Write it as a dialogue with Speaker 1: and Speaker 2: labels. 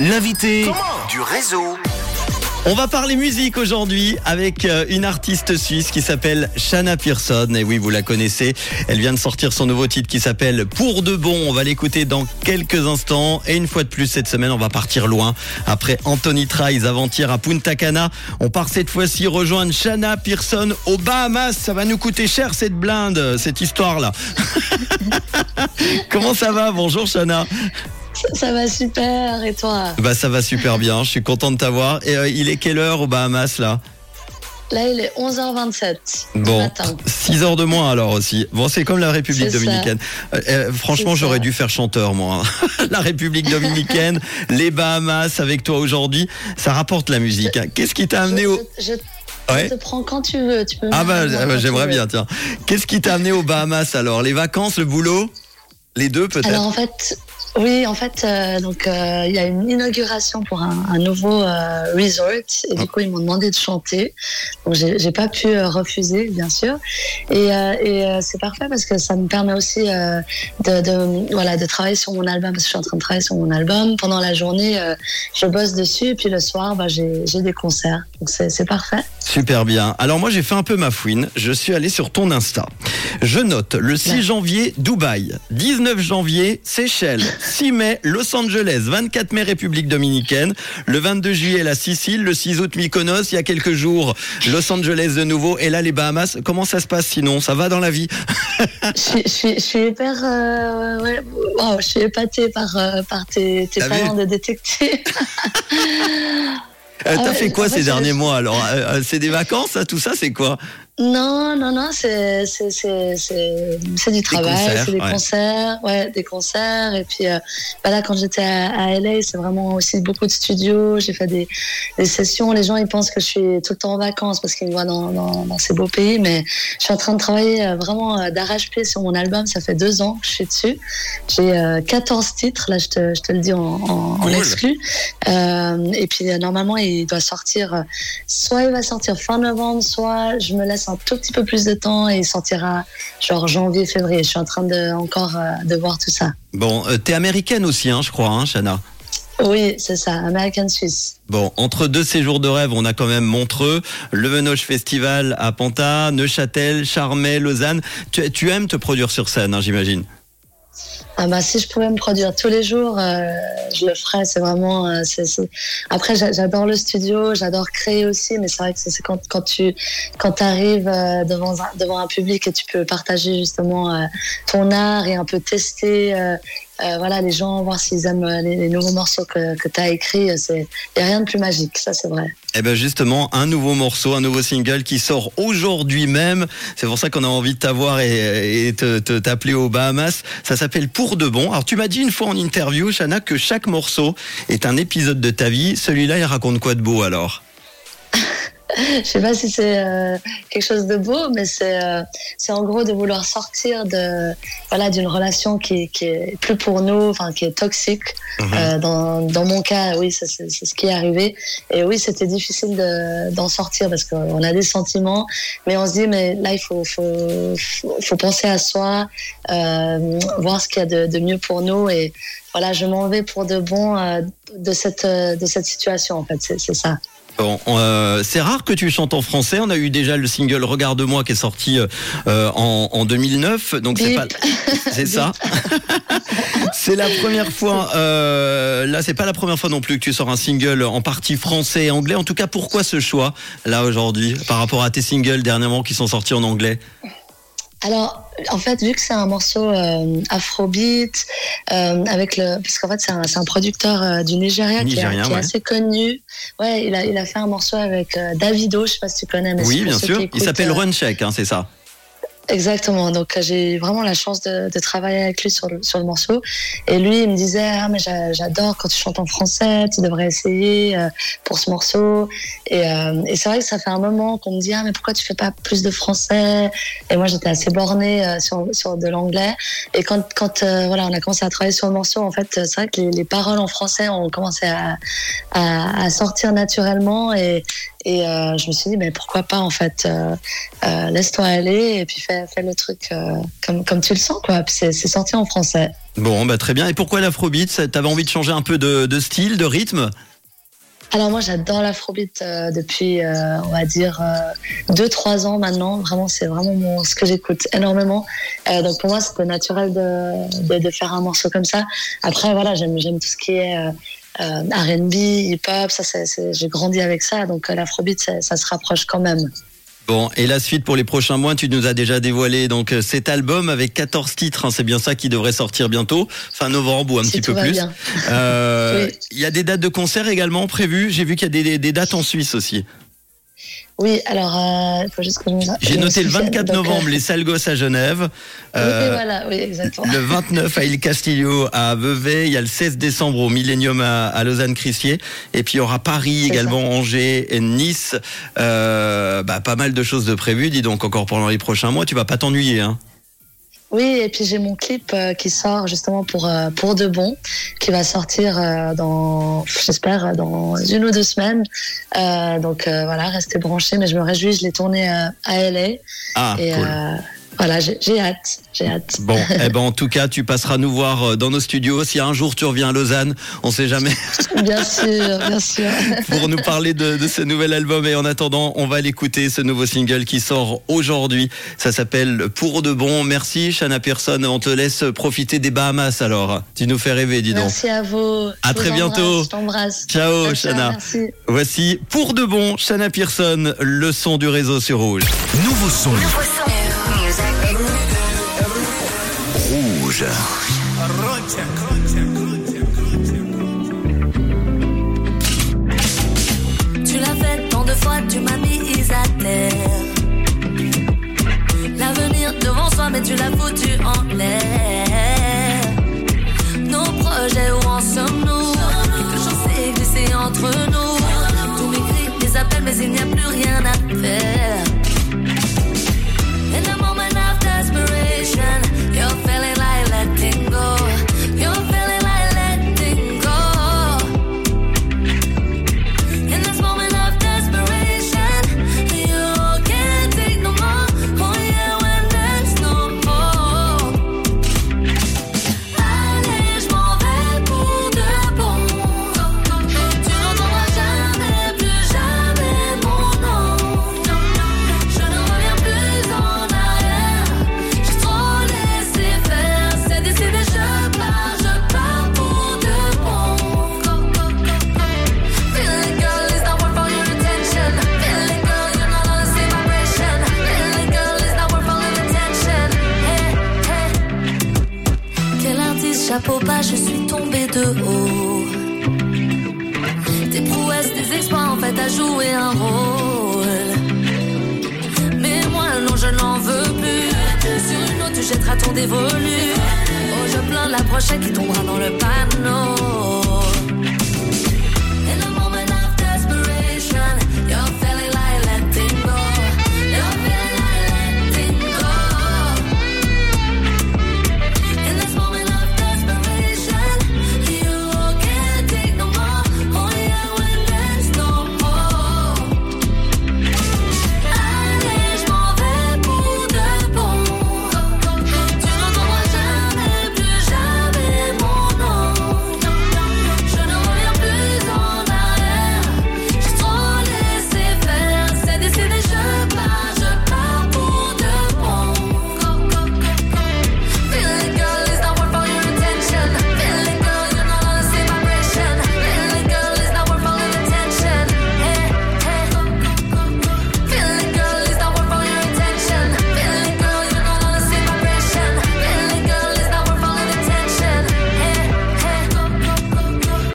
Speaker 1: L'invité du réseau.
Speaker 2: On va parler musique aujourd'hui avec euh, une artiste suisse qui s'appelle Shanna Pearson. Et oui, vous la connaissez. Elle vient de sortir son nouveau titre qui s'appelle Pour de bon. On va l'écouter dans quelques instants. Et une fois de plus, cette semaine, on va partir loin. Après Anthony Trice avant-hier à Punta Cana, on part cette fois-ci rejoindre Shanna Pearson aux Bahamas. Ça va nous coûter cher cette blinde, cette histoire-là. Comment ça va? Bonjour Shanna.
Speaker 3: Ça va super, et toi
Speaker 2: Bah ça va super bien, je suis content de t'avoir. Et euh, il est quelle heure aux Bahamas là?
Speaker 3: Là, il est 11h27.
Speaker 2: Bon,
Speaker 3: matin.
Speaker 2: 6 heures de moins alors aussi. Bon, c'est comme la République dominicaine. Euh, euh, franchement, j'aurais dû faire chanteur moi. hein. la République dominicaine, les Bahamas avec toi aujourd'hui, ça rapporte la musique. hein. Qu'est-ce qui t'a amené au
Speaker 3: Je, je-
Speaker 2: Ouais.
Speaker 3: te prends quand tu veux. Tu peux
Speaker 2: Ah bah, ah bah, j'aimerais bien tiens. Qu'est-ce qui t'a amené aux Bahamas alors? Les vacances, le boulot? Les deux peut-être?
Speaker 3: Alors en fait, oui, en fait, euh, donc euh, il y a une inauguration pour un, un nouveau euh, resort et du coup ils m'ont demandé de chanter. Donc j'ai pas pu euh, refuser, bien sûr. Et, euh, et euh, c'est parfait parce que ça me permet aussi euh, de, de voilà de travailler sur mon album parce que je suis en train de travailler sur mon album. Pendant la journée, euh, je bosse dessus et puis le soir, bah, j'ai des concerts. Donc c'est parfait.
Speaker 2: Super bien. Alors moi j'ai fait un peu ma fouine. Je suis allé sur ton Insta. Je note le 6
Speaker 3: Ouais.
Speaker 2: janvier Dubaï, 19 janvier Seychelles, 6 mai Los Angeles, 24 mai République dominicaine, le 22 juillet la Sicile, le 6 août Mykonos, il y a quelques jours Los Angeles de nouveau et là les Bahamas. Comment ça se passe sinon? Ça va dans la vie?
Speaker 3: Je, suis, je, suis, je suis hyper, euh, ouais, je suis épatée par, euh, par tes, tes talents de détective.
Speaker 2: Euh, T'as
Speaker 3: ouais,
Speaker 2: fait quoi
Speaker 3: fait,
Speaker 2: ces
Speaker 3: je-
Speaker 2: derniers mois alors? Euh, euh, C'est des vacances ça, tout ça c'est quoi?
Speaker 3: Non, non, non, c'est du travail, c'est des
Speaker 2: ouais.
Speaker 3: concerts, ouais, des concerts. Et puis euh, bah là, quand j'étais à, à LA, c'est vraiment aussi beaucoup de studios. J'ai fait des, des sessions. Les gens ils pensent que je suis tout le temps en vacances parce qu'ils me voient dans, dans, dans ces beaux pays, mais je suis en train de travailler euh, vraiment euh, d'arrache-pied sur mon album. Ça fait deux ans que je suis dessus. J'ai euh, 14 titres. Là, je te je te le dis en, en, en
Speaker 2: Cool.
Speaker 3: exclu. Euh, et puis euh, normalement, il doit sortir. euh, soit il va sortir fin novembre, soit je me laisse un tout petit peu plus de temps et il sortira genre janvier, février. Je suis en train de encore euh, de voir tout ça.
Speaker 2: Bon, euh, t'es américaine aussi hein, je crois, hein, Shana
Speaker 3: Oui, c'est ça, American Suisse.
Speaker 2: Bon, entre deux séjours de rêve, on a quand même Montreux, le Venoche Festival à Panta, Neuchâtel, Charmey, Lausanne. Tu, tu aimes te produire sur scène, hein, j'imagine?
Speaker 3: Ah bah si je pouvais me produire tous les jours, euh, je le ferais. C'est vraiment. euh, Après, j'a- j'adore le studio, j'adore créer aussi, mais c'est vrai que c'est quand, quand tu arrives devant un, devant un public et tu peux partager justement euh, ton art et un peu tester. Euh, euh, voilà, les gens, voir s'ils aiment euh, les, nouveaux morceaux que, que tu as écrits. Il n'y a rien de plus magique, ça c'est vrai.
Speaker 2: Eh ben justement, un nouveau morceau, un nouveau single qui sort aujourd'hui même. C'est pour ça qu'on a envie de t'avoir et, et te- t'appeler aux Bahamas. Ça s'appelle Pour de bon. Alors tu m'as dit une fois en interview, Shana, que chaque morceau est un épisode de ta vie. Celui-là, il raconte quoi de beau alors?
Speaker 3: Je sais pas si c'est euh, quelque chose de beau, mais c'est euh, c'est en gros de vouloir sortir de voilà d'une relation qui, qui est plus pour nous, enfin qui est toxique.
Speaker 2: Mhm.
Speaker 3: Euh, dans, dans mon cas, oui, c'est c'est ce qui est arrivé. Et oui, c'était difficile de- d'en sortir parce qu'on a des sentiments, mais on se dit mais là il faut faut faut, faut penser à soi, euh, voir ce qu'il y a de, de mieux pour nous et voilà, je m'en vais pour de bon euh, de cette euh, de cette situation en fait, c'est c'est ça.
Speaker 2: Bon, euh, c'est rare que tu chantes en français. On a eu déjà le single Regarde-moi qui est sorti euh, en, en 2009, donc c'est pas, c'est ça. c'est la première fois. Euh, là, c'est pas la première fois non plus que tu sors un single en partie français et anglais. En tout cas, pourquoi ce choix là aujourd'hui par rapport à tes singles dernièrement qui sont sortis en anglais?
Speaker 3: Alors, en fait, vu que c'est un morceau euh, afrobeat, euh, avec le, parce qu'en fait c'est un, producteur euh, du Nigeria, qui, est- assez connu. Ouais, il a, il a fait un morceau avec euh, Davido, je sais pas si tu connais. Mais
Speaker 2: Oui, bien sûr. Il s'appelle Run Check, hein, c'est ça.
Speaker 3: Exactement. Donc euh, j'ai vraiment la chance de, de travailler avec lui sur le, sur le morceau. Et lui, il me disait ah mais j'a- j'adore quand tu chantes en français, tu devrais essayer euh, pour ce morceau. Et, euh, et c'est vrai que ça fait un moment qu'on me dit ah mais pourquoi tu fais pas plus de français? Et moi j'étais assez bornée euh, sur sur de l'anglais. Et quand quand euh, voilà on a commencé à travailler sur le morceau, en fait c'est vrai que les, les paroles en français ont commencé à, à, à sortir naturellement et Et je me suis dit, mais pourquoi pas en fait, laisse-toi aller et puis fais, fais le truc comme, comme tu le sens, quoi. C'est sorti en français.
Speaker 2: Bon, bah très bien. Et pourquoi l'afrobeat? T'avais envie de changer un peu de, de style, de rythme?
Speaker 3: Alors moi j'adore l'afrobeat euh, depuis euh, on va dire 2-3 euh, ans maintenant. Vraiment c'est vraiment mon, ce que j'écoute énormément. donc pour moi c'était naturel de, de, faire un morceau comme ça. Après voilà j'aime j'aime tout ce qui est R&B, hip-hop. Ça j'ai grandi avec ça donc l'afrobeat ça, ça se rapproche quand même.
Speaker 2: Bon, et la suite pour les prochains mois, tu nous as déjà dévoilé donc euh, cet album avec 14 titres, hein, c'est bien ça qui devrait sortir bientôt, fin novembre ou un petit peu plus. Euh, il y a des dates de concert également prévues, j'ai vu qu'il y a des, des dates en Suisse aussi.
Speaker 3: Oui, alors, euh, il faut juste que je
Speaker 2: J'ai noté le 24 novembre, les Salles à Genève.
Speaker 3: Euh, oui, voilà, oui, exactement.
Speaker 2: Le 29 à Il Castillo à Vevey. Il y a le 16 décembre au Millennium à, Lausanne-Crissier. Et puis, il y aura Paris également, Angers et Nice. Euh, bah, pas mal de choses de prévues, dis donc, encore pendant les prochains mois. Tu vas pas t'ennuyer, hein
Speaker 3: oui, et puis j'ai mon clip euh, qui sort justement pour euh, pour de bon, qui va sortir euh, dans, j'espère, dans une ou deux semaines. donc voilà, restez branchés. Mais je me réjouis, je l'ai tourné à LA.
Speaker 2: Ah, et, cool
Speaker 3: voilà, j'ai hâte, j'ai hâte.
Speaker 2: Bon, eh ben en tout cas, tu passeras nous voir euh, dans nos studios. Si un jour tu reviens à Lausanne, on sait jamais.
Speaker 3: Bien sûr, bien sûr.
Speaker 2: Pour nous parler de, ce nouvel album. Et en attendant, on va l'écouter, ce nouveau single qui sort aujourd'hui. Ça s'appelle Pour de bon. Merci, Shana Pearson. On te laisse profiter des Bahamas alors. Tu nous fais rêver, dis donc.
Speaker 3: Merci à vous.
Speaker 2: À très bientôt.
Speaker 3: Je t'embrasse.
Speaker 2: Ciao, Shana. Voici Pour de bon, Shana Pearson, le son du réseau sur Rouge.
Speaker 1: Nouveau son. Nouveau son.
Speaker 4: Tu l'as fait tant de fois, tu m'as mis à terre. L'avenir devant soi, mais tu l'as foutu en l'air. je n'en veux plus. Sur une autre, tu jetteras ton dévolu. Oh, je plains la prochaine qui tombera dans le panneau.